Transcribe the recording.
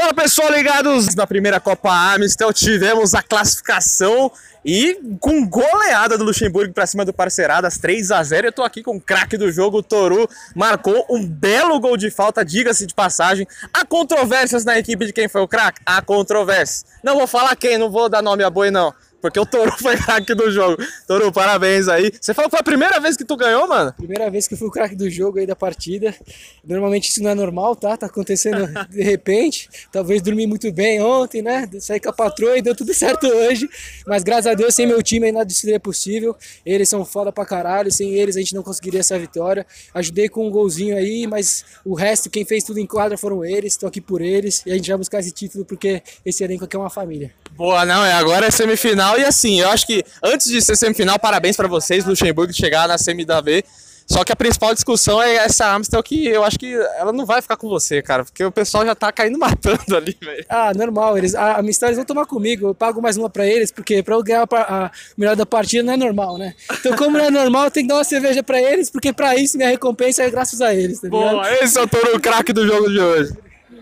Fala pessoal, ligados na primeira Copa Amistel, tivemos a classificação e com goleada do Luxemburgo para cima do Parceiradas, 3 a 0 Eu tô aqui com o craque do jogo, o Toru, marcou um belo gol de falta, diga-se de passagem. Há controvérsias na equipe de quem foi o craque? Há controvérsias. Não vou falar quem, não vou dar nome a boi não. Porque o Toru foi craque do jogo. Toru, parabéns aí. Você falou que foi a primeira vez que tu ganhou, mano? Primeira vez que eu fui o craque do jogo aí da partida. Normalmente isso não é normal, tá? Tá acontecendo de repente. Talvez dormi muito bem ontem, né? Saí com a patroa e deu tudo certo hoje. Mas graças a Deus, sem meu time aí nada seria possível. Eles são foda pra caralho. Sem eles a gente não conseguiria essa vitória. Ajudei com um golzinho aí, mas o resto, quem fez tudo em quadra foram eles. Tô aqui por eles. E a gente vai buscar esse título porque esse elenco aqui é uma família. Boa, não, é agora é semifinal e assim, eu acho que antes de ser semifinal, parabéns para vocês, Luxemburgo, chegar na semi da V. Só que a principal discussão é essa Amstel que eu acho que ela não vai ficar com você, cara, porque o pessoal já tá caindo matando ali, velho. Ah, normal, eles, a Amstel eles vão tomar comigo, eu pago mais uma pra eles, porque pra eu ganhar a, a melhor da partida não é normal, né? Então como não é normal, eu tenho que dar uma cerveja pra eles, porque pra isso minha recompensa é graças a eles, tá ligado? Boa, esse é o touro craque do jogo de hoje.